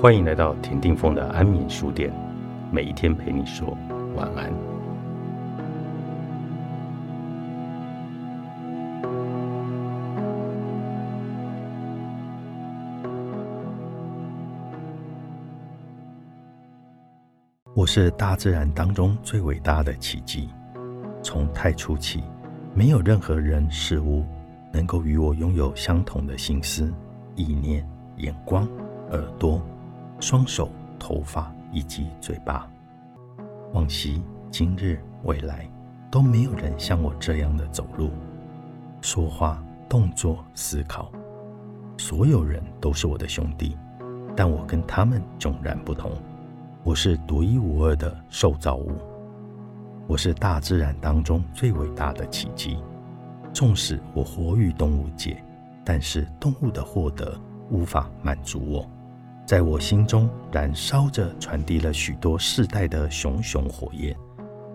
欢迎来到田定峰的安眠书店，每一天陪你说晚安。我是大自然当中最伟大的奇迹。从太初起，没有任何人事物能够与我拥有相同的心思、意念、眼光、耳朵。双手、头发以及嘴巴，往昔、今日、未来，都没有人像我这样的走路、说话、动作、思考。所有人都是我的兄弟，但我跟他们迥然不同。我是独一无二的受造物，我是大自然当中最伟大的奇迹。纵使我活于动物界，但是动物的获得无法满足我。在我心中燃烧着，传递了许多世代的熊熊火焰。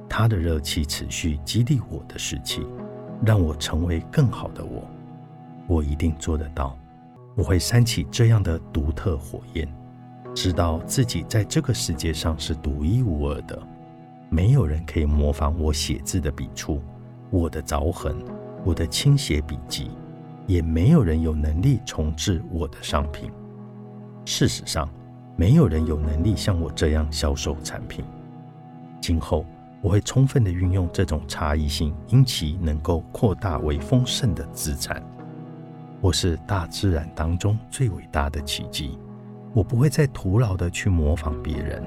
它的热气持续激励我的士气，让我成为更好的我。我一定做得到。我会煽起这样的独特火焰，知道自己在这个世界上是独一无二的。没有人可以模仿我写字的笔触，我的凿痕，我的倾斜笔迹，也没有人有能力重置我的商品。事实上，没有人有能力像我这样销售产品。今后，我会充分的运用这种差异性，因其能够扩大为丰盛的资产。我是大自然当中最伟大的奇迹。我不会再徒劳的去模仿别人，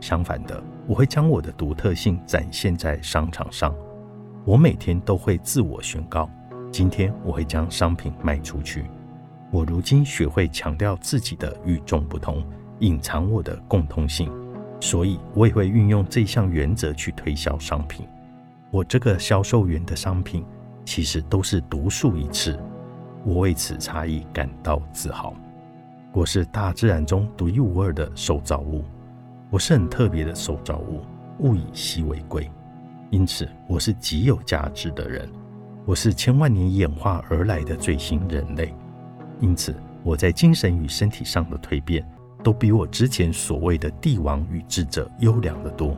相反的，我会将我的独特性展现在商场上。我每天都会自我宣告：今天我会将商品卖出去。我如今学会强调自己的与众不同，隐藏我的共通性，所以我也会运用这项原则去推销商品。我这个销售员的商品其实都是独树一帜，我为此差异感到自豪。我是大自然中独一无二的受造物，我是很特别的受造物，物以稀为贵，因此我是极有价值的人。我是千万年演化而来的最新人类。因此，我在精神与身体上的蜕变，都比我之前所谓的帝王与智者优良得多。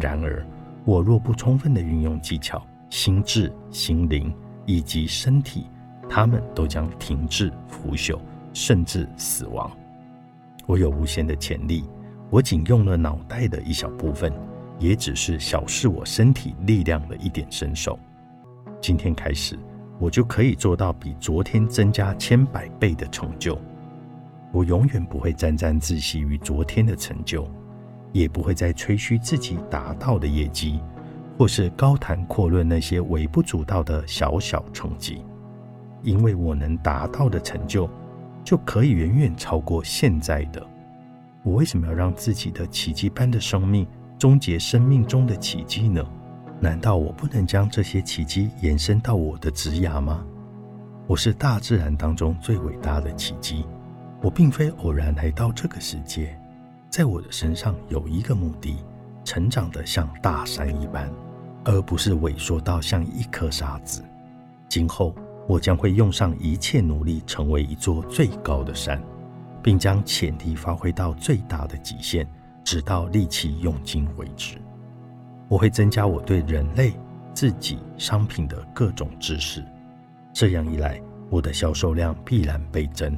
然而，我若不充分的运用技巧、心智、心灵以及身体，他们都将停滞、腐朽，甚至死亡。我有无限的潜力，我仅用了脑袋的一小部分，也只是小视我身体力量的一点身手。今天开始。我就可以做到比昨天增加千百倍的成就。我永远不会沾沾自喜于昨天的成就，也不会再吹嘘自己达到的业绩，或是高谈阔论那些微不足道的小小成绩。因为我能达到的成就，就可以远远超过现在的。我为什么要让自己的奇迹般的生命终结生命中的奇迹呢？难道我不能将这些奇迹延伸到我的职涯吗？我是大自然当中最伟大的奇迹。我并非偶然来到这个世界，在我的身上有一个目的：成长得像大山一般，而不是萎缩到像一颗沙子。今后我将会用上一切努力，成为一座最高的山，并将潜力发挥到最大的极限，直到力气用尽为止。我会增加我对人类、自己、商品的各种知识，这样一来，我的销售量必然倍增。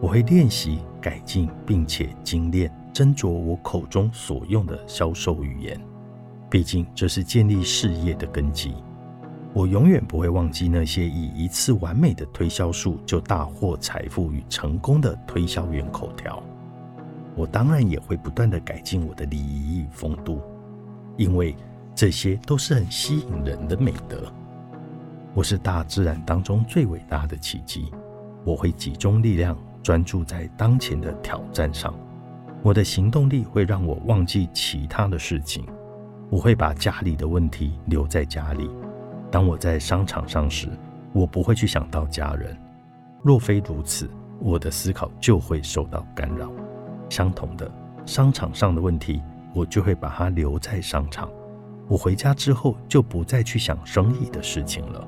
我会练习、改进，并且精炼、斟酌我口中所用的销售语言，毕竟这是建立事业的根基。我永远不会忘记那些以一次完美的推销术就大获财富与成功的推销员口条。我当然也会不断的改进我的礼仪与风度。因为这些都是很吸引人的美德。我是大自然当中最伟大的奇迹。我会集中力量，专注在当前的挑战上。我的行动力会让我忘记其他的事情。我会把家里的问题留在家里。当我在商场上时，我不会去想到家人。若非如此，我的思考就会受到干扰。相同的，商场上的问题。我就会把它留在商场。我回家之后就不再去想生意的事情了。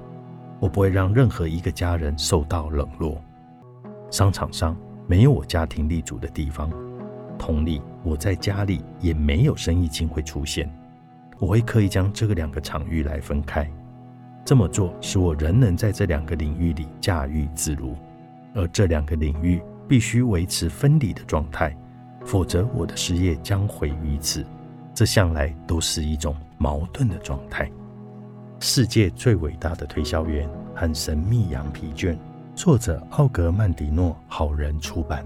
我不会让任何一个家人受到冷落。商场上没有我家庭立足的地方。同理，我在家里也没有生意经会出现。我会刻意将这个两个场域来分开，这么做使我仍能在这两个领域里驾驭自如，而这两个领域必须维持分离的状态，否则我的事业将毁于此。这向来都是一种矛盾的状态。世界最伟大的推销员和神秘羊皮卷，作者奥格曼迪诺，好人出版。